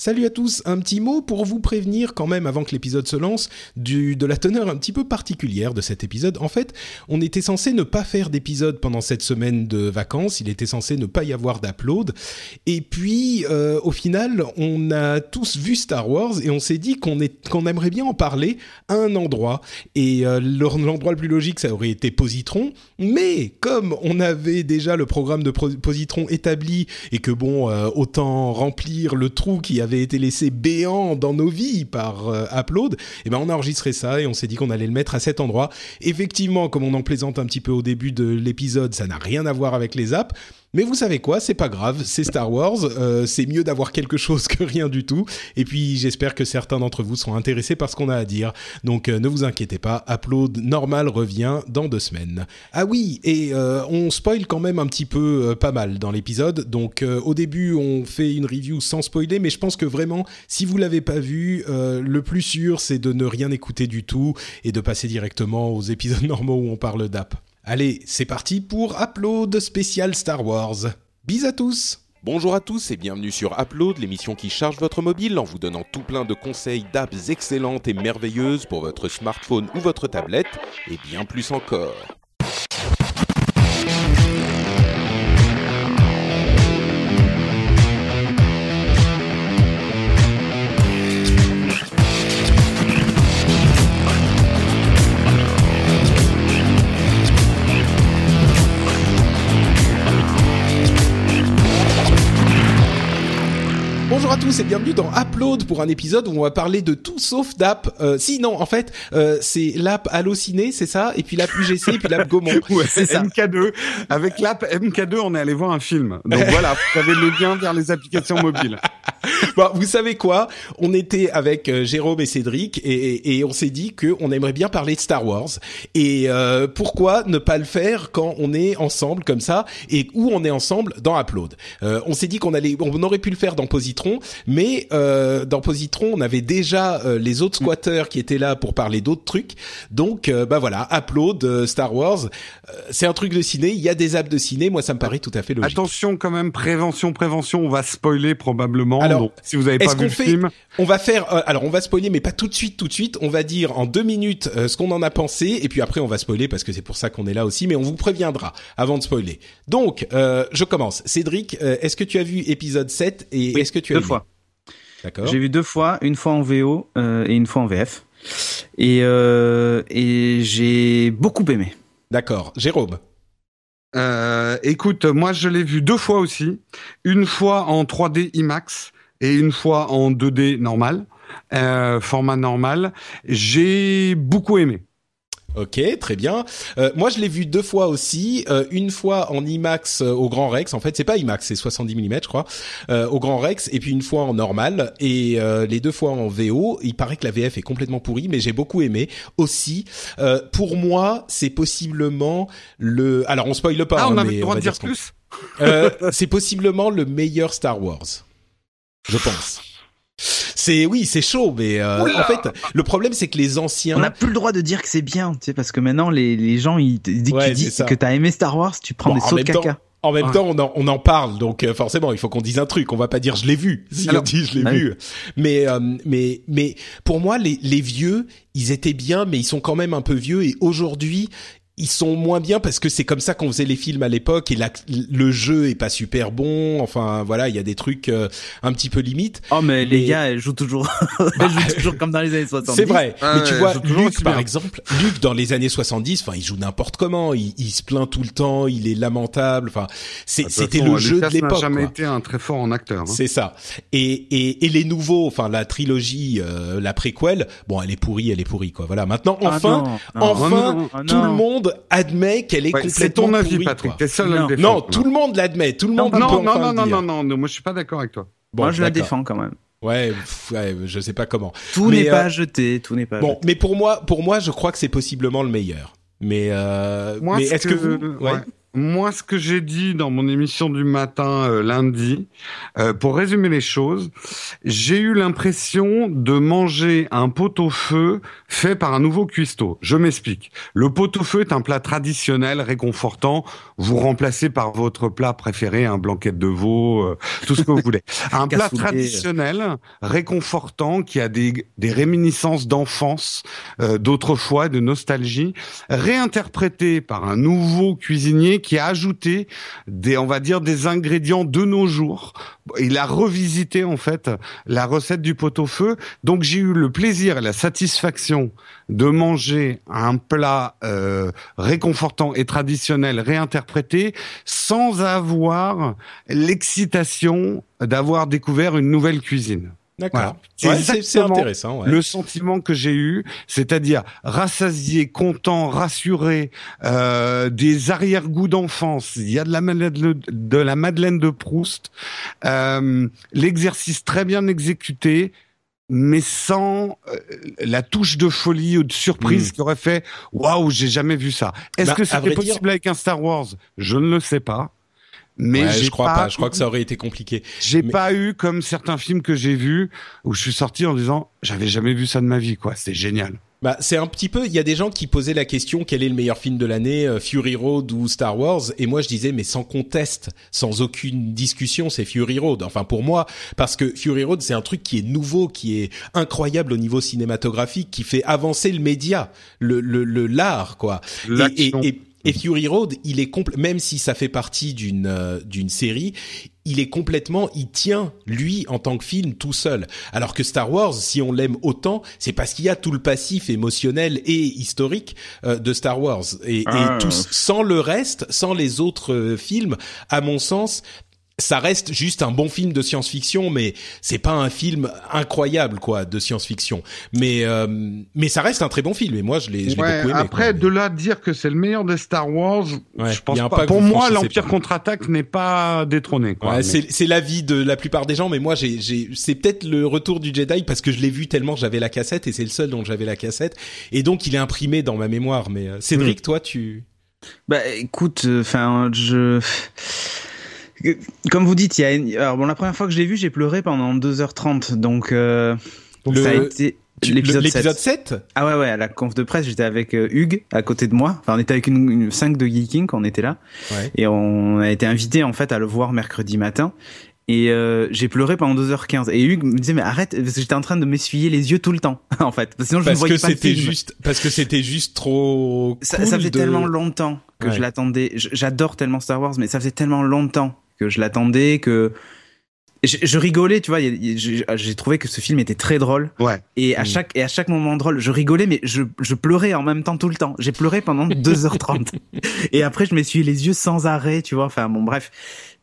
Salut à tous, un petit mot pour vous prévenir quand même avant que l'épisode se lance du, de la teneur un petit peu particulière de cet épisode. En fait, on était censé ne pas faire d'épisode pendant cette semaine de vacances, il était censé ne pas y avoir d'upload. Et puis, euh, au final, on a tous vu Star Wars et on s'est dit qu'on qu'on aimerait bien en parler à un endroit. Et euh, l'endroit le plus logique, ça aurait été Positron. Mais comme on avait déjà le programme de Positron établi et que bon, euh, autant remplir le trou qui avait avait été laissé béant dans nos vies par euh, Upload, et eh ben on a enregistré ça et on s'est dit qu'on allait le mettre à cet endroit. Effectivement, comme on en plaisante un petit peu au début de l'épisode, ça n'a rien à voir avec les apps, mais vous savez quoi, c'est pas grave, c'est Star Wars, euh, c'est mieux d'avoir quelque chose que rien du tout. Et puis j'espère que certains d'entre vous seront intéressés par ce qu'on a à dire. Donc euh, ne vous inquiétez pas, Upload normal revient dans deux semaines. Ah oui, et euh, on spoil quand même un petit peu pas mal dans l'épisode. Donc au début on fait une review sans spoiler, mais je pense que vraiment, si vous l'avez pas vu, le plus sûr c'est de ne rien écouter du tout et de passer directement aux épisodes normaux où on parle d'app. Allez, c'est parti pour Upload spécial Star Wars. Bis à tous Bonjour à tous et bienvenue sur Upload, l'émission qui charge votre mobile en vous donnant tout plein de conseils d'apps excellentes et merveilleuses pour votre smartphone ou votre tablette, et bien plus encore. À tous et bienvenue dans Upload pour un épisode où on va parler de tout sauf d'app. Euh, si non, en fait, euh, c'est l'app Allociné, c'est ça, et puis l'app UGC et puis l'app Gaumont. ouais, c'est ça. MK2. Avec l'app MK2, on est allé voir un film. Donc voilà, vous avez le lien vers les applications mobiles. bon, vous savez quoi? On était avec euh, Jérôme et Cédric et, et on s'est dit que on aimerait bien parler de Star Wars. Et euh, pourquoi ne pas le faire quand on est ensemble comme ça et où on est ensemble dans Upload? Euh, On s'est dit qu'on allait, on aurait pu le faire dans Positron mais euh, dans Positron, on avait déjà euh, les autres squatteurs qui étaient là pour parler d'autres trucs. Donc, euh, bah voilà, Upload, Star Wars, c'est un truc de ciné. Il y a des apps de ciné. Moi, ça me paraît tout à fait logique. Attention quand même, prévention, prévention. On va spoiler probablement. Alors, si vous avez pas vu le film, on va faire. alors, on va spoiler, mais pas tout de suite, tout de suite. On va dire en deux minutes ce qu'on en a pensé, et puis après, on va spoiler parce que c'est pour ça qu'on est là aussi. Mais on vous préviendra avant de spoiler. Donc, je commence. Cédric, est-ce que tu as vu épisode 7 et est-ce que tu as fois. D'accord. J'ai vu deux fois, une fois en VO euh, et une fois en VF. Et, euh, et j'ai beaucoup aimé. D'accord. Jérôme euh, Écoute, moi je l'ai vu deux fois aussi. Une fois en 3D IMAX et une fois en 2D normal, format normal. J'ai beaucoup aimé. Ok, très bien. Euh, moi, je l'ai vu deux fois aussi. Euh, une fois en IMAX euh, au Grand Rex. En fait, c'est pas IMAX, c'est 70 mm, je crois, au Grand Rex. Et puis une fois en normal. Et les deux fois en VO. Il paraît que la VF est complètement pourrie, mais j'ai beaucoup aimé aussi. pour moi, c'est possiblement le. Alors, on spoile pas. Ah, on hein, avait le droit de dire plus. c'est possiblement le meilleur Star Wars. Je pense. C'est oui, c'est chaud, mais euh, en fait, le problème c'est que les anciens. On n'a plus le droit de dire que c'est bien, tu sais, parce que maintenant les, les gens ils dès que tu dis que t'as aimé Star Wars, tu prends des sauts de caca. en même temps, on en, on en parle, donc euh, forcément, il faut qu'on dise un truc. On va pas dire je l'ai vu. Si on dit je l'ai bah vu, mais euh, mais mais pour moi, les, les vieux, ils étaient bien, mais ils sont quand même un peu vieux. Et aujourd'hui, ils sont moins bien parce que c'est comme ça qu'on faisait les films à l'époque et le jeu est pas super bon. Enfin voilà, il y a des trucs euh, un petit peu limites. Oh mais, les gars, elles jouent toujours, elles jouent toujours comme dans les années 70. C'est vrai. mais tu vois, Luc par exemple, Luc dans les années 70, enfin il joue n'importe comment, il, il, se plaint tout le temps, il est lamentable. Enfin bah, c'était le jeu de l'époque. n'a jamais été un très fort en acteur. Hein. C'est ça. Et, et, et les nouveaux, enfin la trilogie, euh, la préquelle, bon elle est pourrie, elle est pourrie quoi. Voilà. Maintenant ah enfin, enfin ah tout le monde admet qu'elle est complètement C'est ton avis, Patrick. T'es seul non, non tout le monde l'admet. Tout le monde. Non, non, non, non, non, non, non, Moi, je suis pas d'accord avec toi. moi, je la défends quand même. Ouais, ouais, je sais pas comment. Tout n'est pas euh, jeté, tout n'est pas. Bon, mais pour moi, pour moi, je crois que c'est possiblement le meilleur. Mais, euh, mais est-ce que, vous, ouais. Moi, ce que j'ai dit dans mon émission du matin euh, lundi, euh, pour résumer les choses, j'ai eu l'impression de manger un pot-au-feu fait par un nouveau cuistot. Je m'explique. Le pot-au-feu est un plat traditionnel, réconfortant. Vous remplacez par votre plat préféré un blanquette de veau, euh, tout ce que vous voulez. Un plat traditionnel, réconfortant, qui a des, des réminiscences d'enfance, d'autrefois, de nostalgie, réinterprété par un nouveau cuisinier qui a ajouté des, on va dire, des ingrédients de nos jours. Il a revisité en fait la recette du pot-au-feu. Donc j'ai eu le plaisir et la satisfaction de manger un plat euh, réconfortant et traditionnel réinterprété sans avoir l'excitation d'avoir découvert une nouvelle cuisine. D'accord. C'est intéressant. Le sentiment que j'ai eu, c'est-à-dire rassasié, content, rassuré, euh, des arrière-goûts d'enfance. Il y a de la madeleine de, la Madeleine de Proust, euh, l'exercice très bien exécuté, mais sans euh, la touche de folie ou de surprise hmm. qui aurait fait waouh, j'ai jamais vu ça. Est-ce bah, que c'était possible avec un Star Wars? Je ne le sais pas. Mais je crois pas, Je crois que ça aurait été compliqué. J'ai pas eu comme certains films que j'ai vus où je suis sorti en disant j'avais jamais vu ça de ma vie quoi. C'est génial. Bah, c'est un petit peu. Il y a des gens qui posaient la question quel est le meilleur film de l'année, euh, Fury Road ou Star Wars? Et moi, je disais mais sans conteste, sans aucune discussion, c'est Fury Road. Enfin pour moi, parce que Fury Road, c'est un truc qui est nouveau, qui est incroyable au niveau cinématographique, qui fait avancer le média, le le l'art quoi. Et, et, et Fury Road, il est même si ça fait partie d'une euh, d'une série, il est complètement, il tient lui en tant que film tout seul. Alors que Star Wars, si on l'aime autant, c'est parce qu'il y a tout le passif émotionnel et historique euh, de Star Wars. Et, et ah. sans le reste, sans les autres euh, films, à mon sens, ça reste juste un bon film de science-fiction, mais c'est pas un film incroyable quoi de science-fiction. Mais euh, mais ça reste un très bon film et moi je l'ai beaucoup aimé. Après de là dire que c'est le meilleur des Star Wars, je pense pas. Pour moi, l'Empire contre-attaque n'est pas détrôné. Quoi, ouais, C'est c'est l'avis de la plupart des gens, mais moi j'ai j'ai c'est peut-être le retour du Jedi parce que je l'ai vu tellement j'avais la cassette et c'est le seul dont j'avais la cassette et donc il est imprimé dans ma mémoire. Mais euh, Cédric, hmm. toi tu bah écoute, euh, enfin je comme vous dites, il y a une... alors bon la première fois que je l'ai vu, j'ai pleuré pendant 2h30 donc, euh... ça a été l'épisode 7. 7. Ah ouais ouais, à la conf de presse, j'étais avec euh, Hugues à côté de moi. Enfin, on était avec une, une 5 de Geeking quand on était là. Ouais. Et on a été invité en fait à le voir mercredi matin et euh, j'ai pleuré pendant 2h15 et Hugues me disait mais arrête parce que j'étais en train de m'essuyer les yeux tout le temps en fait parce que sinon je ne voyais pas le film. juste parce que c'était juste trop ça, ça fait tellement longtemps que je l'attendais j'adore tellement Star Wars mais ça faisait tellement longtemps que je l'attendais, que je, rigolais, tu vois. J'ai trouvé que ce film était très drôle. Ouais. Et à mm. chaque et à chaque moment drôle, je rigolais, mais je, je pleurais en même temps tout le temps. J'ai pleuré pendant 2h30. et après, je m'essuyais les yeux sans arrêt, tu vois. Enfin bon, bref.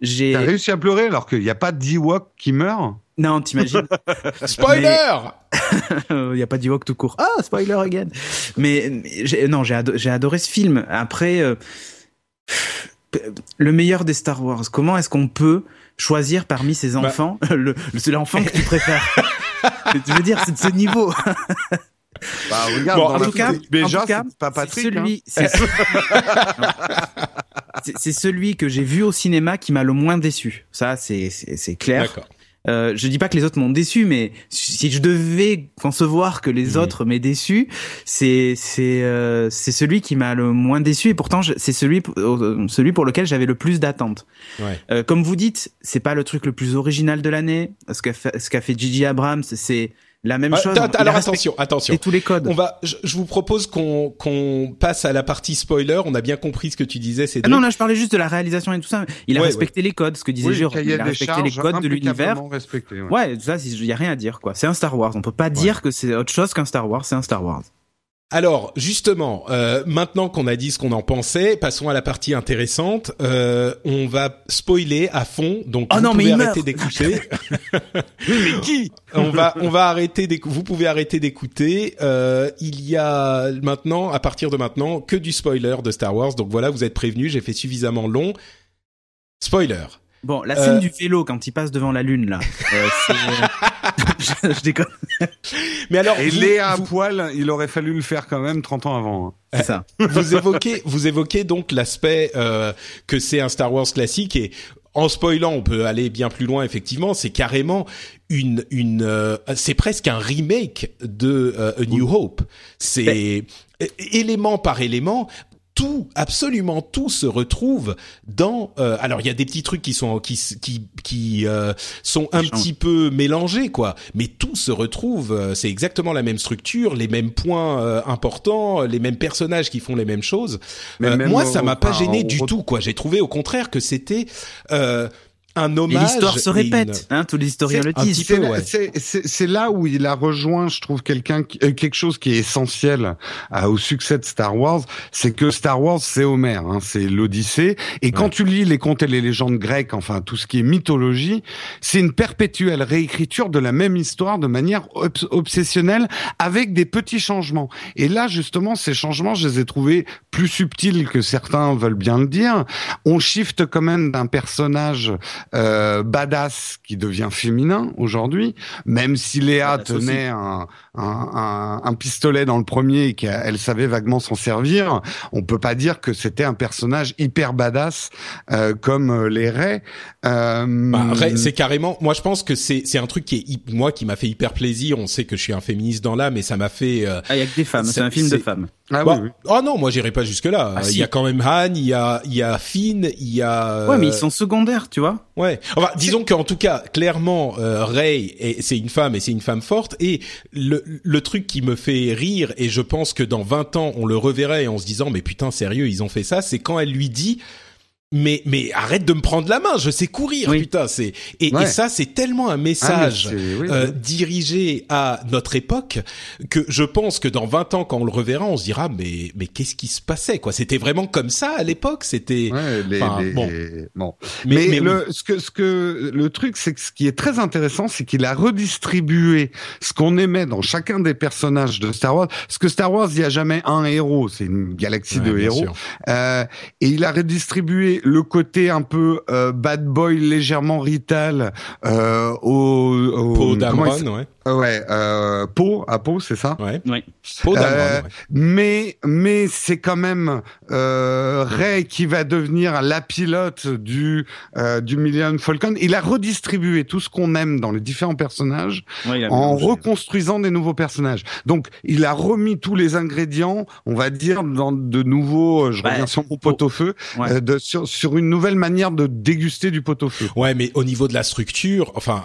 J'ai. T'as réussi à pleurer alors qu'il n'y a pas d'Ewok qui meurt. Non, t'imagines. spoiler. Il n'y a pas d'Ewok tout court. Ah, spoiler again. Mais, non, j'ai j'ai adoré ce film. Après. Euh, le meilleur des Star Wars. Comment est-ce qu'on peut choisir parmi ses bah. enfants le, c'est l'enfant que tu préfères Tu veux dire, c'est de ce niveau. Bah, regarde, en, tout cas, déjà, c'est pas Patrick. Celui, hein. c'est celui que j'ai vu au cinéma qui m'a le moins déçu. Ça, c'est clair. Euh, je dis pas que les autres m'ont déçu, mais si je devais concevoir que les autres m'aient déçu, c'est c'est euh, c'est celui qui m'a le moins déçu et pourtant c'est celui euh, celui pour lequel j'avais le plus d'attentes. Ouais. Euh, comme vous dites, c'est pas le truc le plus original de l'année. Ce qu'a fait, ce qu'a fait Gigi Abrams, c'est la même chose. Alors attention, attention. Et tous les codes. On va, je, vous propose qu'on qu'on passe à la partie spoiler. On a bien compris ce que tu disais. C'est ah non, là je parlais juste de la réalisation et tout ça. Il a respecté les codes, ce que disait oui, Il a respecté les codes de l'univers. Ouais. ouais, ça, il y a rien à dire quoi. C'est un Star Wars. On peut pas dire que c'est autre chose qu'un Star Wars. C'est un Star Wars. Alors justement, euh, maintenant qu'on a dit ce qu'on en pensait, passons à la partie intéressante. Euh, on va spoiler à fond, donc oh vous non, pouvez mais arrêter d'écouter. mais qui On va on va arrêter Vous pouvez arrêter d'écouter. Euh, il y a maintenant, à partir de maintenant, que du spoiler de Star Wars. Donc voilà, vous êtes prévenus. J'ai fait suffisamment long. Spoiler. Bon, la scène euh, du vélo quand il passe devant la lune là. Euh, je, déconne. Mais alors, et Léa à poil, il aurait fallu le faire quand même 30 ans avant. Hein. C'est ça. vous évoquez, vous évoquez donc l'aspect euh, que c'est un Star Wars classique et en spoilant, on peut aller bien plus loin. Effectivement, c'est carrément une une, euh, c'est presque un remake de euh, A New Hope. C'est ben élément par élément tout, absolument tout se retrouve dans. Euh, alors il y a des petits trucs qui sont qui qui qui euh, sont un petit peu mélangés quoi, mais tout se retrouve. Euh, c'est exactement la même structure, les mêmes points importants, les mêmes personnages qui font les mêmes choses. moi, ça m'a pas gêné du tout quoi. J'ai trouvé au contraire que c'était un hommage. L'histoire se répète, hein, tous les historiens le disent. C'est là où il a rejoint, je trouve, quelqu'un, euh, quelque chose qui est essentiel euh, au succès de Star Wars, c'est que Star Wars, c'est Homer, hein, c'est l'Odyssée. Et quand tu lis les contes et les légendes grecques, enfin tout ce qui est mythologie, c'est une perpétuelle réécriture de la même histoire de manière obsessionnelle, avec des petits changements. Et là, justement, ces changements, je les ai trouvés plus subtils que certains veulent bien le dire. On shift quand même d'un personnage euh, badass qui devient féminin aujourd'hui, même si Léa tenait un, un, un, pistolet dans le premier et qu'elle savait vaguement s'en servir, on peut pas dire que c'était un personnage hyper badass euh, comme euh, les Ray. Euh... Bah, Ray, c'est carrément. Moi, je pense que c'est c'est un truc qui est moi qui m'a fait hyper plaisir. On sait que je suis un féministe dans l'âme, mais ça m'a fait. Euh, ah, il y a que des femmes. C'est un film de femmes. Ah, bah, oui, Oh non, moi j'irai pas jusque là. Ah, il y a quand même Han, il y a il y a Finn, il y a. Ouais, mais ils sont secondaires, tu vois. Ouais. Enfin, disons qu'en tout cas, clairement, euh, Ray, c'est une femme et c'est une femme forte. Et le le truc qui me fait rire et je pense que dans 20 ans on le reverrait en se disant mais putain sérieux ils ont fait ça, c'est quand elle lui dit mais mais arrête de me prendre la main, je sais courir, putain, c'est et, et, ça c'est tellement un message ah, euh, dirigé à notre époque que je pense que dans 20 ans quand on le reverra, on se dira mais mais qu'est-ce qui se passait quoi? C'était vraiment comme ça à l'époque, c'était bon. bon. Mais, mais, le ce que ce que le truc c'est que ce qui est très intéressant, c'est qu'il a redistribué ce qu'on aimait dans chacun des personnages de Star Wars. Parce que Star Wars, il y a jamais un héros, c'est une galaxie de héros. Euh, et il a redistribué le côté un peu euh, bad boy légèrement rital euh, au, au ouais. Ouais, euh, Pau, à Pau, c'est ça? Ouais. Oui. Euh, mais mais c'est quand même euh, Ray qui va devenir la pilote du euh, du Million Falcon. Il a redistribué tout ce qu'on aime dans les différents personnages en reconstruisant des nouveaux personnages. Donc il a remis tous les ingrédients, on va dire, dans de nouveaux. Je reviens sur mon pot au feu, euh, de, sur sur une nouvelle manière de déguster du pot au feu. Ouais, mais au niveau de la structure, enfin,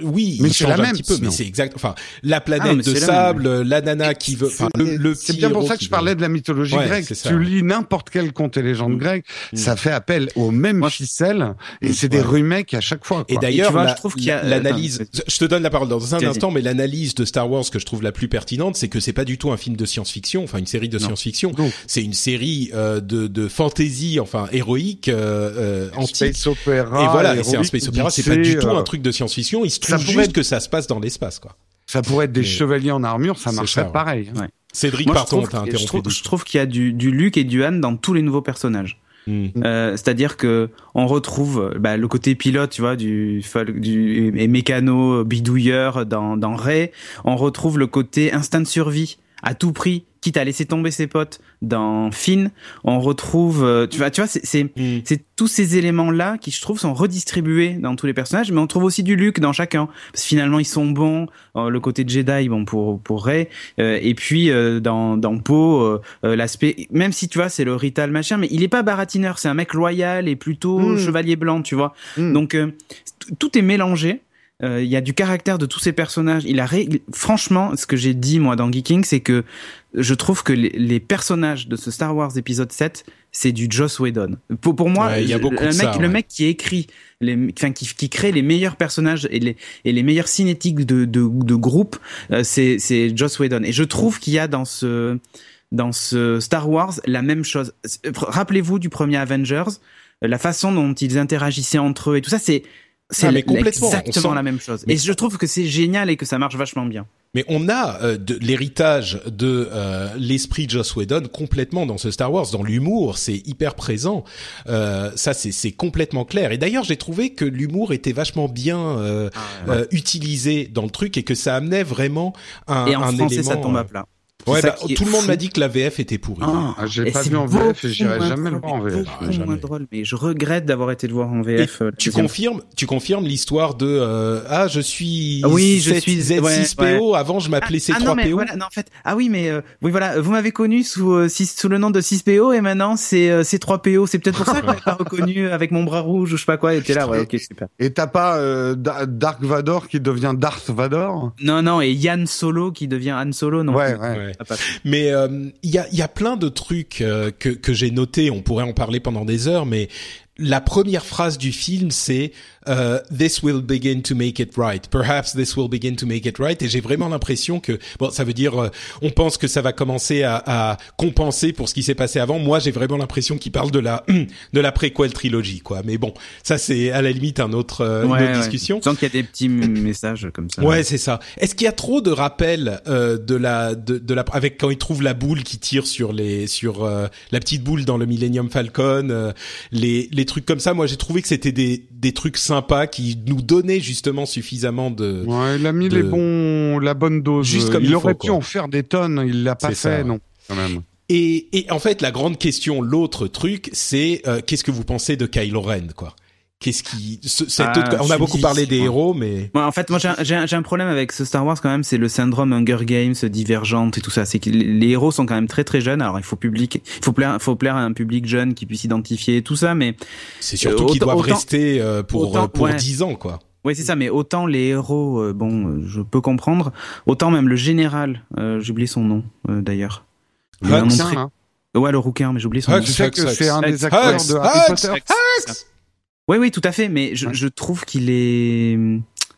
oui, mais un petit peu, mais c'est exact. Enfin, la planète ah, de sable, la nana qui veut. Enfin, le, C'est bien pour ça que je parlais de la mythologie grecque. Tu lis n'importe quel conte et légende mm. grecque, mm. ça fait appel aux mêmes ficelles et c'est des remakes à chaque fois. Et d'ailleurs, je trouve qu'il y a l'analyse. Je te donne la parole dans un instant, mais l'analyse de Star Wars que je trouve la plus pertinente, c'est que c'est pas du tout un film de science-fiction, enfin une série de science-fiction. C'est une série euh, de, de fantasy, enfin héroïque, euh, euh Space opéra. Et voilà, c'est un space opéra. C'est pas du tout un truc de science-fiction. Se trouve juste que ça se passe dans l'espace, quoi. Ça pourrait être des chevaliers en armure, ça marcherait pareil. Cédric, pardon, t'as interrompu. Je trouve, qu'il y a du, du Luke et du Han dans tous les nouveaux personnages. Hmm. Euh, c'est-à-dire que on retrouve bah, le côté pilote, tu vois, du, du et mécano bidouilleur dans, dans Ray. On retrouve le côté instinct de survie à tout prix quitte à laisser tomber ses potes dans Finn, on retrouve, euh, tu vois, tu vois, c'est c'est mm. tous ces éléments là qui je trouve sont redistribués dans tous les personnages, mais on trouve aussi du Luke dans chacun. Parce que finalement ils sont bons, euh, le côté Jedi, bon pour pour Rey, euh, et puis dans dans Poe l'aspect, même si tu vois c'est le Rital machin, mais il est pas baratineur, c'est un mec loyal et plutôt mm. chevalier blanc, tu vois. Mm. Donc tout est mélangé. Il y a du caractère de tous ces personnages. Il a franchement, ce que j'ai dit moi dans Geeking, c'est que je trouve que les, personnages de ce Star Wars épisode 7, c'est du Joss Whedon. Pour, pour moi, y a beaucoup le, mec, le mec qui écrit, les, enfin, qui, qui crée les meilleurs personnages et les, et les meilleures cinétiques de, de, de groupe, euh, c'est, c'est Joss Whedon. Et je trouve qu'il y a dans ce, dans ce Star Wars la même chose. Rappelez-vous du premier Avengers, la façon dont ils interagissaient entre eux et tout ça, c'est c'est ah, exactement la même chose. Et je trouve que c'est génial et que ça marche vachement bien. Mais on a euh, l'héritage de euh, l'esprit de Joss Whedon complètement dans ce Star Wars, dans l'humour, c'est hyper présent. Euh, ça, c'est complètement clair. Et d'ailleurs, j'ai trouvé que l'humour était vachement bien euh, ah, utilisé dans le truc et que ça amenait vraiment un, et en un français, élément. ça tombe à plat. Ouais, bah, tout le monde m'a dit que la VF était pourrie. Ah, ah j'ai pas vu en VF et j'irai jamais le voir en VF. Ah, moins drôle, mais je regrette d'avoir été le voir en VF. Euh, tu confirmes, tu confirmes l'histoire de euh, ah je suis ah oui je suis Z6PO avant je m'appelais C3PO. Ah, non, mais voilà, non en fait ah oui mais euh, oui voilà vous m'avez connu sous euh, sous le nom de 6PO et maintenant c'est euh, C3PO c'est peut-être pour ça qu'on m'a pas reconnu avec mon bras rouge ou je sais pas quoi et t'es là ouais ok super. Et t'as pas Dark Vador qui devient Darth Vador? Non non et Yann Solo qui devient Han Solo non. Ouais ouais. Mais euh, il y, a, y a plein de trucs euh, que, que j'ai notés. On pourrait en parler pendant des heures, mais la première phrase du film, c'est uh, "This will begin to make it right. Perhaps this will begin to make it right." Et j'ai vraiment l'impression que bon, ça veut dire euh, on pense que ça va commencer à, à compenser pour ce qui s'est passé avant. Moi, j'ai vraiment l'impression qu'il parle de la de la préquel trilogie, quoi. Mais bon, ça c'est à la limite un autre, euh, une autre discussion. Sans qu'il y a des petits messages comme ça. Ouais, c'est ça. Est-ce qu'il y a trop de rappels euh, de la de, de, la avec quand il trouve la boule qui tire sur les sur la petite boule dans le Millennium Falcon, les les trucs comme ça, moi j'ai trouvé que c'était des, des trucs qui nous donnaient justement suffisamment de. Ouais, il a mis les bons, la bonne dose. Juste comme il, aurait pu en faire des tonnes, il l'a pas fait, non, quand même. Et, et en fait, la grande question, l'autre truc, c'est euh, qu'est-ce que vous pensez de Kylo Ren, quoi? Qu'est-ce qui, ah, on a beaucoup parlé des héros, mais en fait, moi j'ai un, un, problème avec ce Star Wars quand même, c'est le syndrome Hunger Games, Divergente et tout ça. C'est que les héros sont quand même très très jeunes. Alors il faut public, il faut plaire, faut plaire à un public jeune qui puisse identifier tout ça, mais c'est surtout qu'ils doivent rester euh, pour euh, pour dix ans, quoi. Oui, c'est ça, mais autant les héros, euh, bon, je peux comprendre, autant même le général, j'ai oublié son nom d'ailleurs. Hein. Ouais, le rouquin, mais j'ai oublié son nom. Tu sais que c'est un des acteurs de Harry Potter. Oui, oui, tout à fait, mais je, je trouve qu'il est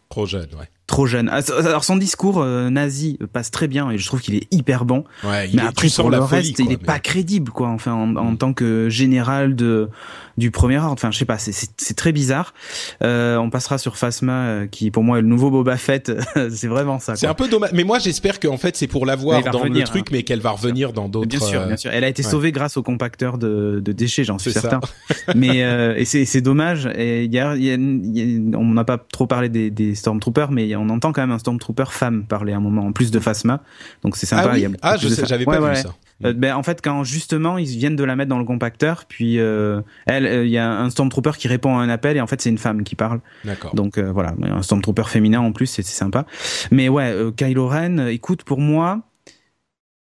trop jeune, ouais trop jeune. Ah, alors son discours euh, nazi passe très bien et je trouve qu'il est hyper bon. Ouais, mais après pour le reste, il est pas crédible quoi. Enfin en, en, mm. tant que général de du premier ordre. Enfin je sais pas, c'est très bizarre. Euh, on passera sur Phasma euh, qui pour moi est le nouveau Boba Fett. c'est vraiment ça. C'est un peu dommage. Mais moi j'espère qu'en fait c'est pour l'avoir dans le truc, hein. mais qu'elle va revenir dans d'autres. Bien sûr, bien sûr. Elle a été sauvée grâce au compacteur de, de déchets, j'en suis certain. mais euh, et c'est dommage. Et il y a, y a, on n'a pas trop parlé des, des Stormtroopers, mais on entend quand même un Stormtrooper femme parler à un moment, en plus de Phasma. Donc c'est sympa. Ah, oui. ah je sais, j'avais pas vu ça. Euh, ben, en fait, quand justement ils viennent de la mettre dans le compacteur, puis euh, elle, euh, il y a un Stormtrooper qui répond à un appel et en fait c'est une femme qui parle. D'accord. Donc voilà, un Stormtrooper féminin en plus, c'est sympa. Mais ouais, Kylo Ren, écoute, pour moi,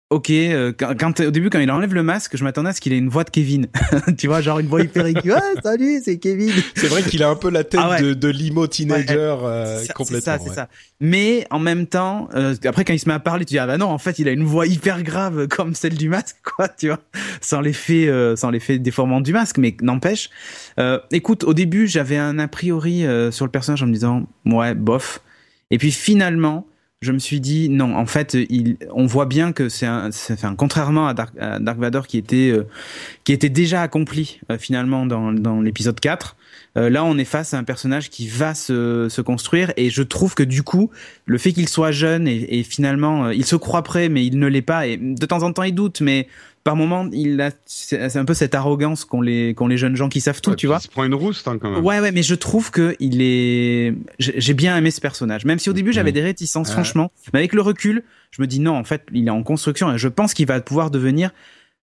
Ok, euh, quand, au début quand il enlève le masque, je m'attendais à ce qu'il ait une voix de Kevin. tu vois, genre une voix hyper aiguë. Ah, salut, c'est Kevin. C'est vrai qu'il a un peu la tête ah de, de limo teenager euh, complètement. C'est ça, c'est ça. Mais en même temps, euh, après quand il se met à parler, tu dis ah bah non, en fait il a une voix hyper grave comme celle du masque, quoi, tu vois, sans l'effet, sans l'effet déformant du masque. Mais n'empêche, écoute, au début j'avais un a priori sur le personnage en me disant ouais bof, et puis finalement je me suis dit non en fait il, on voit bien que c'est un, contrairement à Dark, Dark Vador qui était euh, qui était déjà accompli euh, finalement dans, dans l'épisode 4 euh, là on est face à un personnage qui va se, se construire et je trouve que du coup le fait qu'il soit jeune et, et finalement il se croit prêt mais il ne l'est pas et de temps en temps il doute mais par moment, il a, c'est un peu cette arrogance qu'ont les, qu'ont les jeunes gens qui savent tout, tu vois. Il se prend une rousse, hein, quand même. Ouais, ouais, mais je trouve que il est, j'ai bien aimé ce personnage. Même si au début j'avais mmh. des réticences, franchement. Mais avec le recul, je me dis non, en fait, il est en construction et je pense qu'il va pouvoir devenir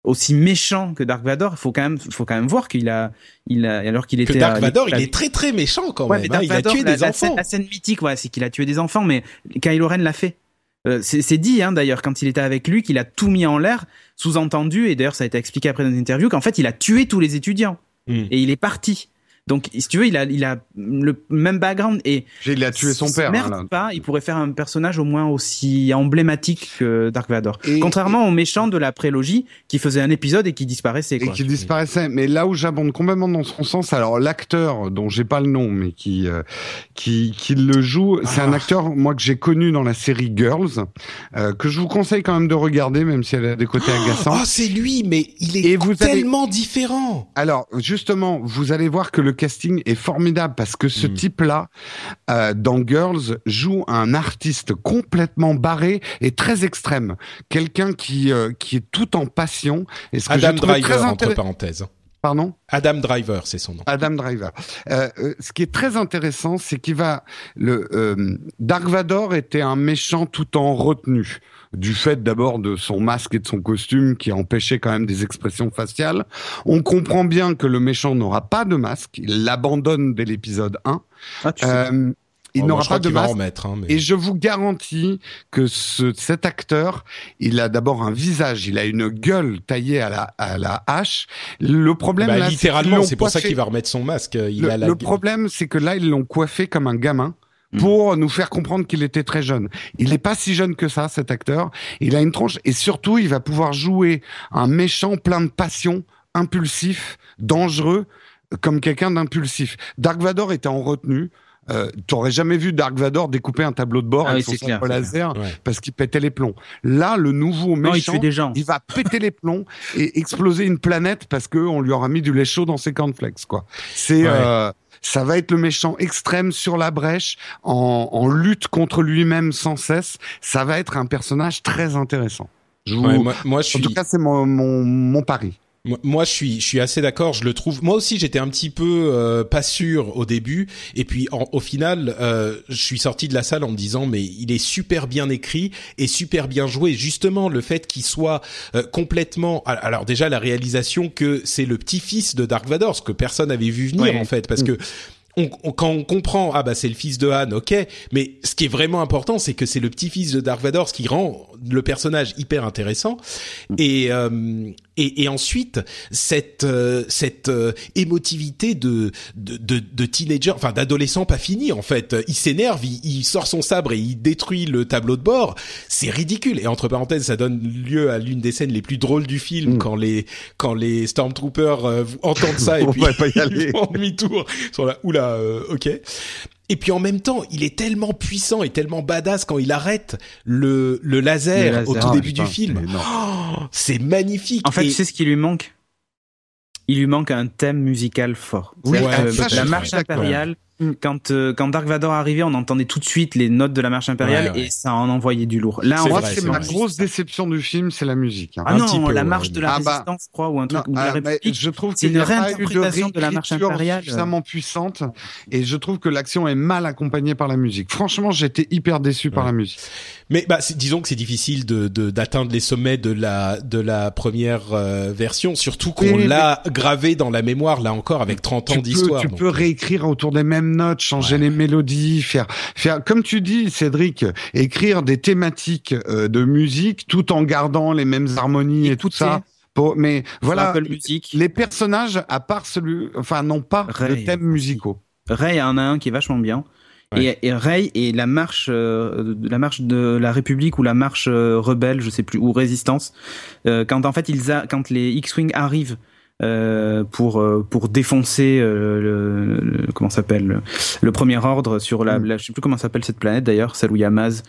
aussi méchant que Dark Vador, il faut quand même, faut quand même voir qu'il a, il a, alors qu'il était. Que Dark Vador, il est très très méchant quand même. Hein. il a tué des enfants. la scène mythique, ouais, c'est qu'il a tué des enfants, mais Kylo Ren l'a fait. Euh, c'est dit hein, d'ailleurs quand il était avec lui qu'il a tout mis en l'air, sous-entendu, et d'ailleurs ça a été expliqué après dans une interview, qu'en fait il a tué tous les étudiants. Hmm. Et il est parti. Donc, si tu veux, il a, il a le même background et. Il a tué son père. Merde hein, pas, il pourrait faire un personnage au moins aussi emblématique que Dark Vador. Contrairement au méchant de la prélogie qui faisait un épisode et qui disparaissait. Quoi. Et qui disparaissait. Mais là où j'abonde complètement dans son sens, alors l'acteur dont j'ai pas le nom, mais qui euh, qui, qui le joue, c'est un ah. acteur moi que j'ai connu dans la série Girls, euh, que je vous conseille quand même de regarder, même si elle a des côtés agaçants. Oh, c'est lui, mais il est tellement différent. Alors justement, vous allez voir que le casting est formidable parce que ce mm. type-là, euh, dans Girls, joue un artiste complètement barré et très extrême. Quelqu'un qui, euh, qui est tout en passion. Et ce Adam Driver, entre parenthèses. Pardon? Adam Driver, c'est son nom. Adam Driver. Euh, euh, ce qui est très intéressant, c'est qu'il va le euh, Dark Vador était un méchant tout en retenue du fait d'abord de son masque et de son costume qui empêchait quand même des expressions faciales. On comprend bien que le méchant n'aura pas de masque, il l'abandonne dès l'épisode 1. Ah, euh, il oh, n'aura pas de masque. Remettre, hein, Et je vous garantis que ce, cet acteur, il a d'abord un visage, il a une gueule taillée à la, à la hache. Le problème, bah, littéralement, c'est pour ça qu'il va remettre son masque. Il le, a la... le problème, c'est que là, ils l'ont coiffé comme un gamin mm. pour nous faire comprendre qu'il était très jeune. Il n'est pas si jeune que ça, cet acteur. Il a une tronche et surtout, il va pouvoir jouer un méchant plein de passion, impulsif, dangereux, comme quelqu'un d'impulsif. Dark Vador était en retenue. Euh, T'aurais jamais vu Dark Vador découper un tableau de bord ah avec son sabre laser parce qu'il pétait les plombs. Là, le nouveau méchant, il, des gens. il, va péter les plombs et exploser une planète parce que on lui aura mis du lait chaud dans ses cornflakes. Quoi. C'est euh, ça va être le méchant extrême sur la brèche, en, en lutte contre lui-même sans cesse. Ça va être un personnage très intéressant. Je moi, moi, je suis... En tout cas, c'est mon, mon, mon pari. Moi, je suis, je suis assez d'accord. Je le trouve. Moi aussi, j'étais un petit peu euh, pas sûr au début, et puis au final, euh, je suis sorti de la salle en me disant, mais il est super bien écrit et super bien joué. Justement, le fait qu'il soit euh, complètement. Alors déjà, la réalisation que c'est le petit-fils de Dark Vador, ce que personne n'avait vu venir en fait, parce mm. que on, quand on comprend ah bah c'est le fils de Han, ok, mais ce qui est vraiment important, c'est que c'est le petit-fils de Dark Vador, ce qui rend le personnage hyper intéressant. Mm. Et euh, et, et ensuite cette euh, cette euh, émotivité de de, de, de teenager, enfin d'adolescent pas fini en fait. Il s'énerve, il, il, sort son sabre et il détruit le tableau de bord. C'est ridicule. Et entre parenthèses, ça donne lieu à l'une des scènes les plus drôles du film mm. quand les quand les stormtroopers entendent ça et puis ils font demi-tour. Sont là, oula euh, ok. Et puis en même temps, il est tellement puissant et tellement badass quand il arrête le, le, laser, au tout début du film. Oh, c'est magnifique. En fait, tu sais ce qui lui manque? Il lui manque un thème musical fort. Oui, la marche impériale. Quand euh, quand Dark Vador arrivait, on entendait tout de suite les notes de la marche impériale et ça en envoyait du lourd. Là, moi, c'est ma grosse déception du film, c'est la musique. Hein. Ah non, la marche de la ah bah, résistance, je crois, ou un truc. Ah, je trouve c'est une réinterprétation de, la marche impériale suffisamment puissante, et je trouve que l'action est mal accompagnée par la musique. Franchement, j'étais hyper déçu par la musique. Mais bah, disons que c'est difficile de d'atteindre les sommets de la de la première euh, version, surtout qu'on l'a gravé dans la mémoire là encore avec 30 ans d'histoire. Tu peux réécrire autour des mêmes notes, changer les mélodies, faire faire comme tu dis Cédric, écrire des thématiques euh, de musique tout en gardant les mêmes harmonies et tout ça. mais voilà, les personnages à part celui, enfin n'ont pas de thèmes musicaux. Ray en a un qui est vachement bien. Et, et Ray et la marche, euh, la marche de la République ou la marche euh, rebelle, je sais plus, ou résistance, euh, quand en fait ils a, quand les X-wing arrivent euh, pour euh, pour défoncer euh, le, comment s'appelle le premier ordre sur la, mm. je sais plus comment s'appelle cette planète d'ailleurs celle où il y a Maz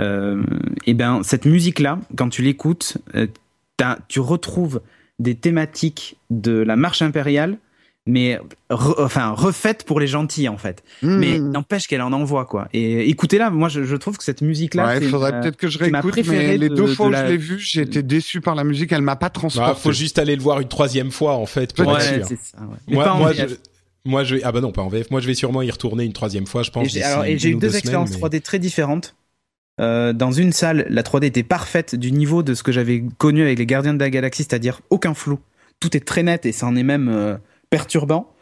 et ben cette musique là quand tu l'écoutes tu retrouves des thématiques de la marche impériale mais enfin refaite pour les gentils en fait. Hmm. Mais n'empêche qu'elle en envoie quoi. Et écoutez-la, moi je, je, trouve que cette musique là, ouais, il faudrait peut-être que je réécoute. Mais les deux fois où je l'ai vue, j'ai été déçu par la musique. Elle m'a pas transporté. Il faut juste aller le voir une troisième fois en fait. Pour ouais, c'est ça. Ouais. Moi, moi, je, moi je vais ah bah non pas en VF. Moi je vais sûrement y retourner une troisième fois, je pense. Et j'ai, j'ai eu deux, expériences 3D très différentes. Euh, dans une salle, la 3D était parfaite du niveau de ce que j'avais connu avec les Gardiens de la Galaxie, c'est-à-dire aucun flou. Tout est très net et ça en est même euh, perturbant.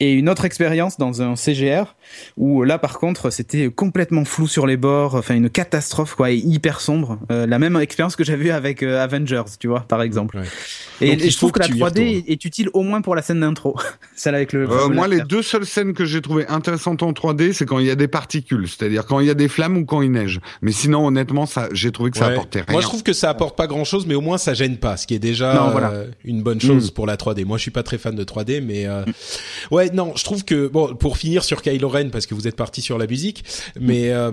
Et une autre expérience dans un CGR où là par contre c'était complètement flou sur les bords, enfin une catastrophe quoi, et hyper sombre. Euh, la même expérience que j'avais avec euh, Avengers, tu vois, par exemple. Et, je trouve que, la 3D est, utile au moins pour la scène d'intro. Celle avec le. Euh, moi, les deux seules scènes que j'ai trouvées intéressantes en 3D, c'est quand il y a des particules, c'est-à-dire quand il y a des flammes ou quand il neige. Mais sinon, honnêtement, ça, j'ai trouvé que ça apportait rien. Moi, je trouve que ça apporte pas grand-chose, mais au moins ça gêne pas, ce qui est déjà une bonne chose mm. pour la 3D. Moi, je suis pas très fan de 3D, mais mm. Ouais, non, je trouve que bon, pour finir sur Kylo Ren, parce que vous êtes parti sur la musique, mais euh,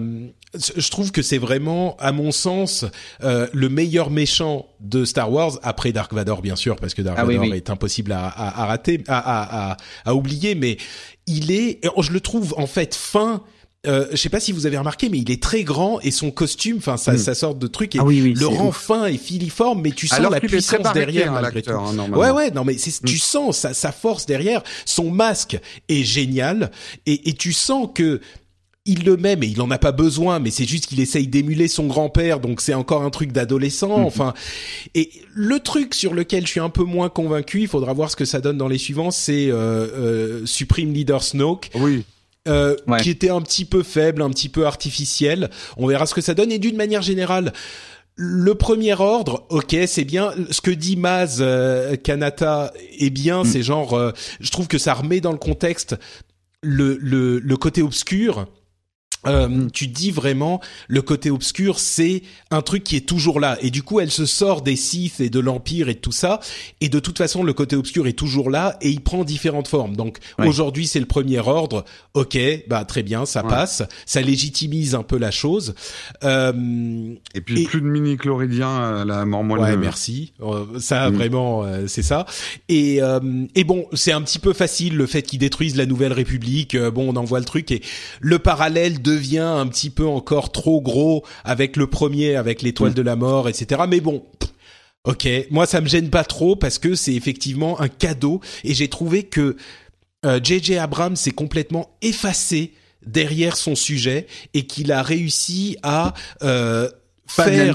je trouve que c'est vraiment, à mon sens, euh, le meilleur méchant de Star Wars après Dark Vador, bien sûr, parce que Dark ah Vador est impossible à, à, à rater, à, à, à, oublier, mais il est, je le trouve en fait fin euh, je sais pas si vous avez remarqué, mais il est très grand et son costume, enfin sa, mm. sorte de truc, et ah le rend fin et filiforme, mais tu sens la puissance derrière malgré tout. Hein, ouais, ouais, non, mais tu mm. sens sa, sa, force derrière. Son masque est génial et, et tu sens que il le met, mais il en a pas besoin, mais c'est juste qu'il essaye d'émuler son grand-père, donc c'est encore un truc d'adolescent. Mm. Enfin, et le truc sur lequel je suis un peu moins convaincu, il faudra voir ce que ça donne dans les suivants, c'est euh, euh, Supreme Leader Snoke. Oui. Euh, qui était un petit peu faible, un petit peu artificiel. On verra ce que ça donne. Et d'une manière générale, le premier ordre, ok, c'est bien. Ce que dit Maz euh, Kanata est bien. Mm. C'est genre, euh, je trouve que ça remet dans le contexte le, le, le côté obscur euh, tu dis vraiment le côté obscur c'est un truc qui est toujours là. Et du coup elle se sort des Sith et de l'Empire et de tout ça. Et de toute façon le côté obscur est toujours là et il prend différentes formes. Donc aujourd'hui c'est le premier ordre. Ok bah très bien ça passe. Ça légitimise un peu la chose. Euh, et puis plus de mini chloridiens à la mort ouais merci. Euh, ça mm. vraiment euh, c'est ça. Et et bon c'est un petit peu facile le fait qu'ils détruisent la Nouvelle République. Bon on envoie le truc. Et le parallèle de devient un petit peu encore trop gros avec le premier, avec l'étoile de la mort, etc. Mais bon. Ok, moi ça me gêne pas trop parce que c'est effectivement un cadeau et j'ai trouvé que JJ euh, Abrams s'est complètement effacé derrière son sujet et qu'il a réussi à euh, faire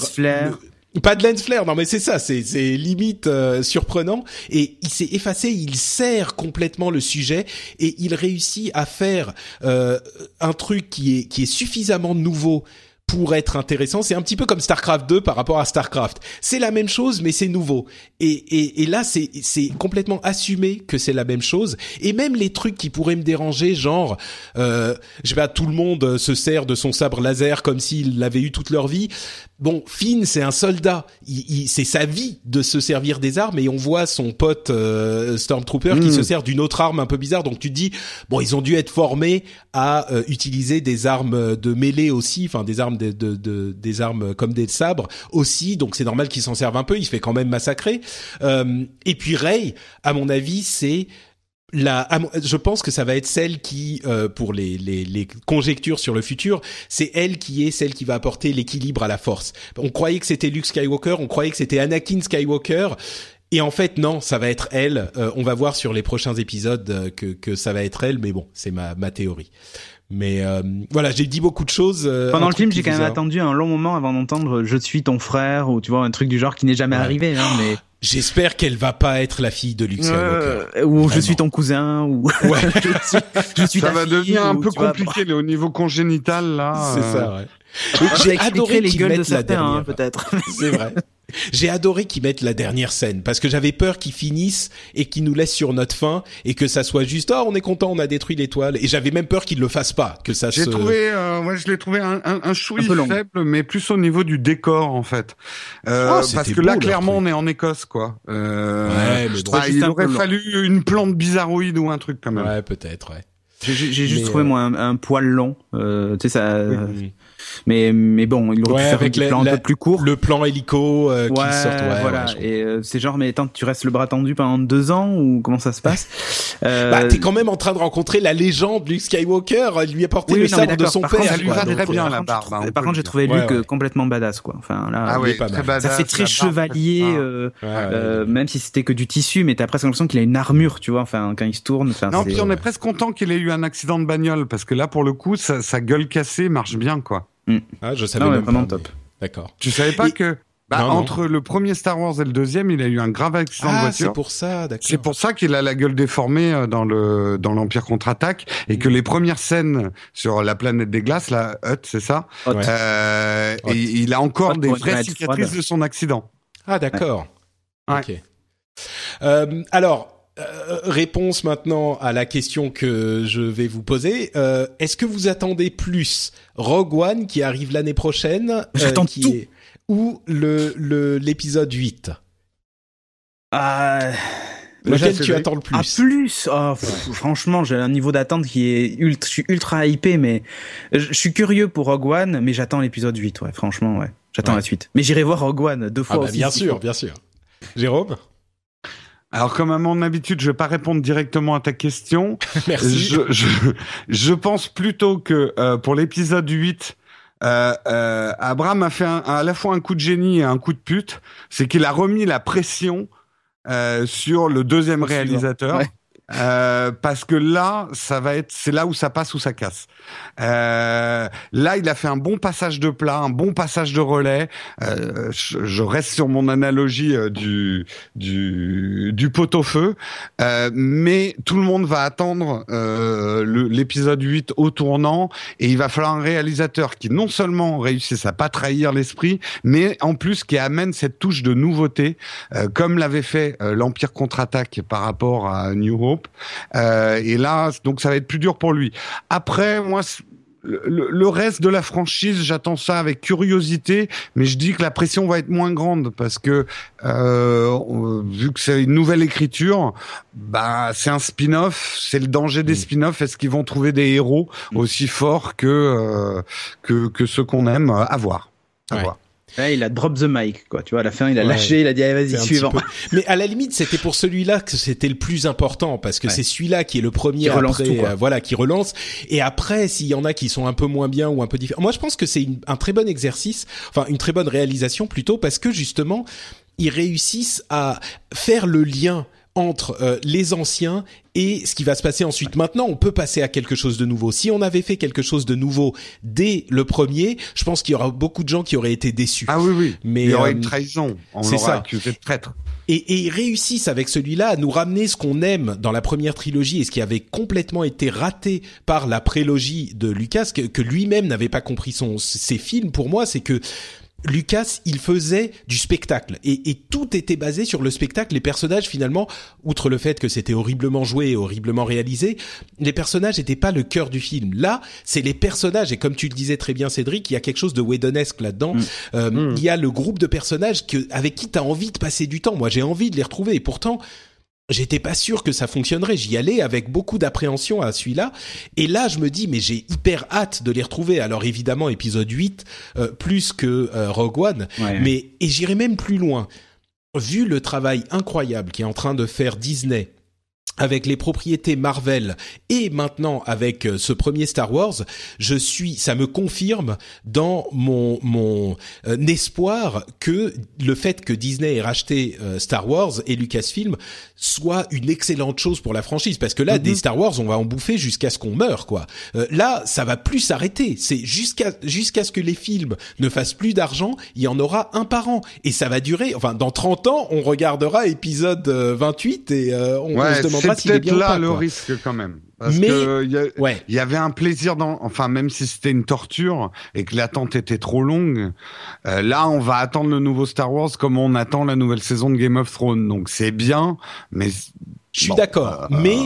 pas de lens flare, non mais c'est ça, c'est limite euh, surprenant et il s'est effacé, il sert complètement le sujet et il réussit à faire euh, un truc qui est qui est suffisamment nouveau pour être intéressant. C'est un petit peu comme StarCraft 2 par rapport à StarCraft. C'est la même chose, mais c'est nouveau. Et, et, et là, c'est, c'est complètement assumé que c'est la même chose. Et même les trucs qui pourraient me déranger, genre, euh, je sais pas, tout le monde se sert de son sabre laser comme s'il l'avait eu toute leur vie. Bon, Finn, c'est un soldat. Il, c'est sa vie de se servir des armes et on voit son pote euh, Stormtrooper qui hmm. se sert d'une autre arme un peu bizarre. Donc tu te dis, bon, ils ont dû être formés à euh, utiliser des armes de mêlée aussi, enfin des armes de, de, des armes comme des sabres aussi. Donc c'est normal qu'ils s'en servent un peu. Il se fait quand même massacrer. Euh, et puis Rey, à mon avis, c'est la, je pense que ça va être celle qui, euh, pour les, les, les, conjectures sur le futur, c'est elle qui est celle qui va apporter l'équilibre à la force. On croyait que c'était Luke Skywalker, on croyait que c'était Anakin Skywalker. Et en fait, non, ça va être elle. Euh, on va voir sur les prochains épisodes euh, que, que ça va être elle, mais bon, c'est ma, ma théorie. Mais voilà, j'ai dit beaucoup de choses. Pendant le film, j'ai quand même attendu un long moment avant d'entendre "Je suis ton frère" ou tu vois un truc du genre qui n'est jamais arrivé. Hein, mais J'espère qu'elle va pas être la fille de Luke Skywalker. Euh, ou je suis ton cousin, ou ouais. je, suis, Ça va devenir un peu compliqué au niveau congénital là. C'est ça, euh. ouais. J'ai adoré les gueules de certains, hein, peut-être. C'est vrai. J'ai adoré qu'ils mettent la dernière scène parce que j'avais peur qu'ils finissent et qu'ils nous laissent sur notre fin et que ça soit juste oh on est content on a détruit l'étoile. Et j'avais même peur qu'ils le fassent pas que ça j'ai trouvé euh, ouais je l'ai trouvé un, un, un chouï faible mais plus au niveau du décor en fait. Euh, oh, parce que là clairement on est en Écosse quoi. Euh, ouais, mais bah, il aurait fallu une plante bizarroïde ou un truc quand même. Ouais peut-être ouais. J'ai juste trouvé moi un, poil long. Euh, tu sais ça mais mais bon, il aurait pu faire avec un plan un peu plus court. Le plan hélico euh, qui sort. Ouais, voilà. et euh, c'est genre, mais attends, tu restes le bras tendu pendant deux ans ou comment ça se passe? Euh... Bah, t'es quand même en train de rencontrer la légende Luke Skywalker. lui apporter le sabre de son père. ça lui va très bien la barbe. Par contre, hein, j'ai trouvé Luke complètement badass, quoi. Enfin là, ah oui, ça fait très chevalier, euh, même si c'était que du tissu, mais t'as presque l'impression qu'il a une armure, tu vois. Enfin, quand il se tourne. Non, puis on est presque content qu'il ait eu un accident de bagnole parce que là, pour le coup, sa gueule cassée marche bien, quoi. Mm. Ah, je savais même vraiment top. D'accord. Tu savais pas que bah, entre le premier Star Wars et le deuxième, il a eu un grave accident de ah, voiture. C'est pour ça, d'accord. C'est pour ça qu'il a la gueule déformée euh, dans le dans l'Empire contre-attaque et que les premières scènes sur la planète des glaces, la Hut, c'est ça. Euh, et il a encore des vraies cicatrices de son accident. Ah d'accord. Ok. Euh, alors, euh, réponse maintenant à la question que je vais vous poser. Euh, Est-ce que vous attendez plus Rogue One qui arrive l'année prochaine euh, J'attends tout. Est, ou le l'épisode 8 euh, Lequel tu attends le plus Ah plus oh, Franchement, j'ai un niveau d'attente qui est ultra, je suis ultra hypé, mais je suis curieux pour Rogue One, mais j'attends l'épisode 8, ouais, franchement, ouais. J'attends la suite. Mais j'irai voir Rogue One deux fois ah bah, aussi. Bien sûr, bien sûr. Jérôme? Alors, comme à mon habitude, je vais pas répondre directement à ta question. Merci. Je, je, je, pense plutôt que euh, pour l'épisode 8, euh, euh, Abraham a fait à la fois un coup de génie et un coup de pute. C'est qu'il a remis la pression euh, sur le deuxième réalisateur. Euh, parce que là, ça va être, c'est là où ça passe ou ça casse. Euh, là, il a fait un bon passage de plat, un bon passage de relais. Euh, je, je, reste sur mon analogie euh, du du, du pot-au-feu, euh, mais tout le monde va attendre l'épisode 8 au tournant, et il va falloir un réalisateur qui non seulement réussisse à pas trahir l'esprit, mais en plus qui amène cette touche de nouveauté, comme l'avait fait l'Empire contre-attaque par rapport à New Hope euh, et là, donc ça va être plus dur pour lui. Après, moi, le, reste de la franchise, j'attends ça avec curiosité, mais je dis que la pression va être moins grande parce que euh, vu que c'est une nouvelle écriture, bah c'est un spin-off, c'est le danger des mm. spin-offs. Est-ce qu'ils vont trouver des héros mm. aussi forts que euh, que, que ceux qu'on aime? Avoir, voir il a drop the mic, quoi. Tu vois, à la fin, il a lâché, il a dit, vas-y, suivant. Mais à la limite, c'était pour celui-là que c'était le plus important, parce que c'est celui-là qui est le premier relance après, tout, euh, voilà, qui relance. Et après, s'il y en a qui sont un peu moins bien ou un peu différents. Moi, je pense que c'est un très bon exercice, enfin, une très bonne réalisation plutôt, parce que justement, ils réussissent à faire le lien entre euh, les anciens et ce qui va se passer ensuite. Maintenant, on peut passer à quelque chose de nouveau. Si on avait fait quelque chose de nouveau dès le premier, je pense qu'il y aura beaucoup de gens qui auraient été déçus. Ah oui, oui. Mais il y aurait une euh, trahison. C'est ça. accusé de traître. Et, et, ils réussissent avec celui-là à nous ramener ce qu'on aime dans la première trilogie et ce qui avait complètement été raté par la prélogie de Lucas, que, que lui-même n'avait pas compris son, ses films. Pour moi, c'est que Lucas, il faisait du spectacle et, et, tout était basé sur le spectacle. Les personnages, finalement, outre le fait que c'était horriblement joué et horriblement réalisé, les personnages n'étaient pas le cœur du film. Là, c'est les personnages et comme tu le disais très bien, Cédric, il y a quelque chose de Whedonesque là-dedans. Mm. Euh, mm. Il y a le groupe de personnages que, avec qui tu as envie de passer du temps. Moi, j'ai envie de les retrouver et pourtant, J'étais pas sûr que ça fonctionnerait. J'y allais avec beaucoup d'appréhension à celui-là. Et là, je me dis, mais j'ai hyper hâte de les retrouver. Alors évidemment, épisode 8, euh, plus que euh, Rogue One. Mais, et j'irai même plus loin. Vu le travail incroyable qui est en train de faire Disney avec les propriétés Marvel et maintenant avec euh, ce premier Star Wars, je suis, ça me confirme dans mon mon euh, espoir que le fait que Disney ait racheté euh, Star Wars et Lucasfilm soit une excellente chose pour la franchise parce que là des mhm. Star Wars on va en bouffer jusqu'à ce qu'on meure quoi. là ça va plus s'arrêter, c'est jusqu'à jusqu'à ce que les films ne fassent plus d'argent, il y en aura un par an et ça va durer enfin dans 30 ans on regardera épisode 28 et on, on se demande c'est peut-être là le risque quand même. Parce mais il y, avait un plaisir dans, enfin même si c'était une torture et que l'attente était trop longue, euh, là on va attendre le nouveau Star Wars comme on attend la nouvelle saison de Game of Thrones. Donc c'est bien, mais je suis d'accord. Euh, mais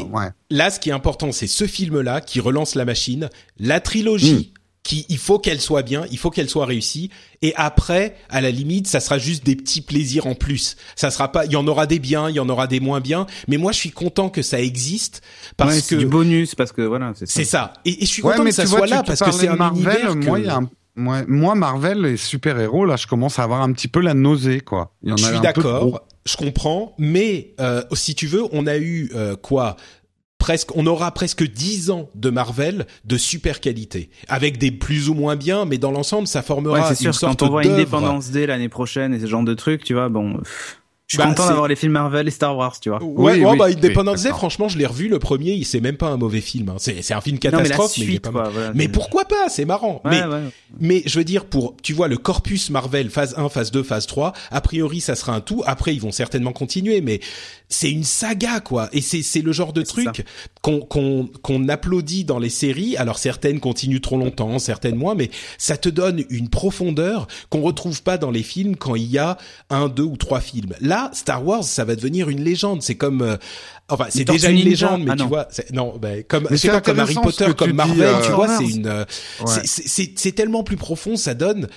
là ce qui est important c'est ce film-là qui relance la machine, la trilogie. Il faut qu'elle soit bien, il faut qu'elle soit réussie. Et après, à la limite, ça sera juste des petits plaisirs en plus. Ça sera pas, il y en aura des biens, il y en aura des moins bien. Mais moi, je suis content que ça existe parce que du bonus, parce que voilà, c'est ça. Et, je suis content que ça soit là parce que c'est un Marvel, univers Moi, Marvel et super héros, là, je commence à avoir un petit peu la nausée, quoi. Il y en je suis d'accord, je comprends, mais euh, si tu veux, on a eu euh, quoi presque, on aura presque dix ans de Marvel de super qualité, avec des plus ou moins bien, mais dans l'ensemble, ça formera une sorte Quand on voit Independence Day l'année prochaine et ce genre de trucs, tu vois, bon. Je suis bah, content d'avoir les films Marvel et Star Wars, tu vois. Ouais, oui, bah, Independence Day, franchement, je l'ai revu le premier, il c'est même pas un mauvais film. Hein. C'est, c'est un film catastrophe, mais, mais, pas mais pourquoi pas C'est marrant. mais, mais je veux dire, pour, tu vois, le corpus Marvel, phase 1, phase 2, phase 3, a priori, ça sera un tout. Après, ils vont certainement continuer, mais c'est une saga, quoi. Et c'est, c'est le genre de truc qu'on, qu'on, qu'on applaudit dans les séries. Alors, certaines continuent trop longtemps, certaines moins, mais ça te donne une profondeur qu'on retrouve pas dans les films quand il y a un, deux ou trois films. Là, Star Wars, ça va devenir une légende. C'est comme, euh, enfin, c'est déjà une légende, mais ah tu vois, non, ben, comme, c'est pas comme Harry Potter, comme Marvel, tu vois, c'est une, c'est tellement plus profond, ça donne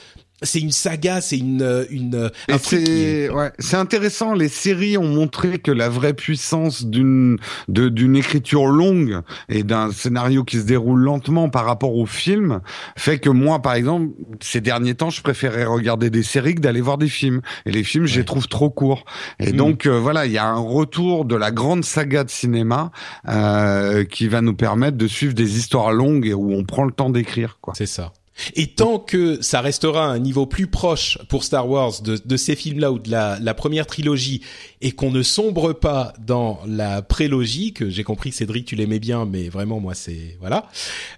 c'est une saga, c'est une une c'est ouais, c'est intéressant. Les séries ont montré que la vraie puissance d'une de d'une écriture longue et d'un scénario qui se déroule lentement par rapport au film fait que moi, par exemple, ces derniers temps, je préférais regarder des séries que d'aller voir des films. Et les films, je les trouve trop courts. Et mm. donc euh, voilà, il y a un retour de la grande saga de cinéma euh, qui va nous permettre de suivre des histoires longues et où on prend le temps d'écrire. Quoi. C'est ça. Et tant que ça restera à un niveau plus proche pour Star Wars de, de ces films-là ou de la, la, première trilogie, et qu'on ne sombre pas dans la prélogie, que j'ai compris Cédric tu l'aimais bien, mais vraiment moi c'est voilà.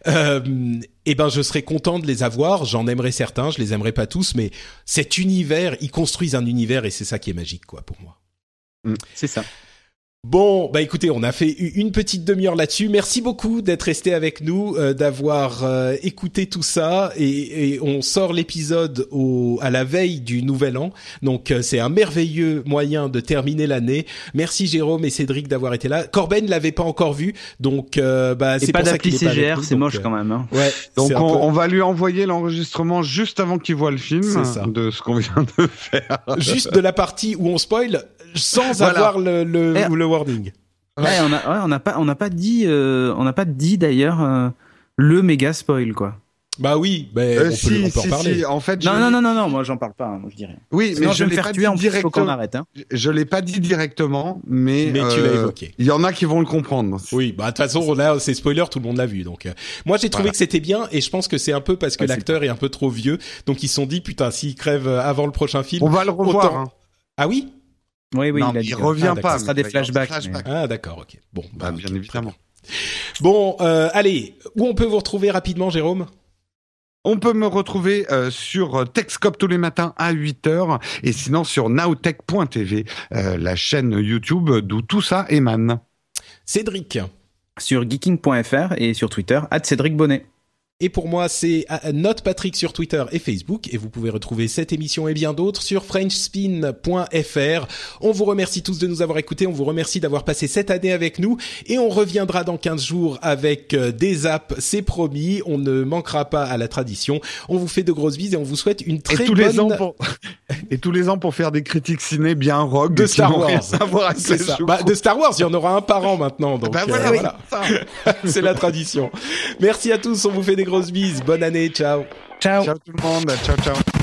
Euh, eh ben je serais content de les avoir. J'en aimerais certains, je les aimerais pas tous, mais cet univers, ils construisent un univers et c'est ça qui est magique quoi pour moi. Mm. C'est ça. Bon, bah écoutez, on a fait une petite demi-heure là-dessus. Merci beaucoup d'être resté avec nous, euh, d'avoir euh, écouté tout ça, et, on sort l'épisode au à la veille du Nouvel An. Donc euh, c'est un merveilleux moyen de terminer l'année. Merci Jérôme et Cédric d'avoir été là. Corben l'avait pas encore vu, donc bah c'est pas d'appli CGR, c'est moche quand même. Hein. Ouais. Donc on, va lui envoyer l'enregistrement juste avant qu'il voit le film de ce qu'on vient de faire. Juste de la partie où on spoil sans avoir le, le, le wording. Ouais, on a, ouais, on n'a pas, on n'a pas dit, euh, on n'a pas dit d'ailleurs euh, le méga spoil quoi. Bah oui, bah, euh, on, si, peut, on peut si, en parler. Si, en fait, non, non, non, non, non, moi j'en parle pas, hein, moi je dirais. Oui, mais je, l'ai pas dit directement. Arrête, hein. Je l'ai pas dit directement, mais. Mais tu l'as évoqué. Il y en a qui vont le comprendre. Oui, bah de toute façon, là, c'est spoiler, tout le monde l'a vu, donc. Moi, j'ai trouvé que c'était bien, et je pense que c'est un peu parce que l'acteur est... un peu trop vieux, donc ils se sont dit, putain, s'il crève avant le prochain film. On va le revoir. Hein. Ah oui? Oui, oui, il, il revient ah, pas. Ce sera des flashbacks. Ah, d'accord, ok. Bon, bah, bah bien évidemment. Bon, euh, allez, où on peut vous retrouver rapidement, Jérôme? On peut me retrouver euh, sur Techscope tous les matins à 8h et sinon sur nowtech.tv, euh, la chaîne YouTube d'où tout ça émane. Cédric. Sur geeking.fr et sur Twitter, at Cédric Bonnet. Et pour moi, c'est Note Patrick sur Twitter et Facebook. Et vous pouvez retrouver cette émission et bien d'autres sur FrenchSpin.fr. On vous remercie tous de nous avoir écoutés. On vous remercie d'avoir passé cette année avec nous. Et on reviendra dans 15 jours avec euh, des apps. C'est promis. On ne manquera pas à la tradition. On vous fait de grosses bises et on vous souhaite une très et tous bonne... Les ans pour... et tous les ans pour faire des critiques ciné bien rock. De Star Wars. Bah, de Star Wars, il y en aura un par an maintenant. Donc, bah, voilà, euh, voilà. c'est la tradition. Merci à tous. On vous fait des grosses bises. Bonne année. Ciao. Ciao. Ciao tout le monde. Ciao, ciao.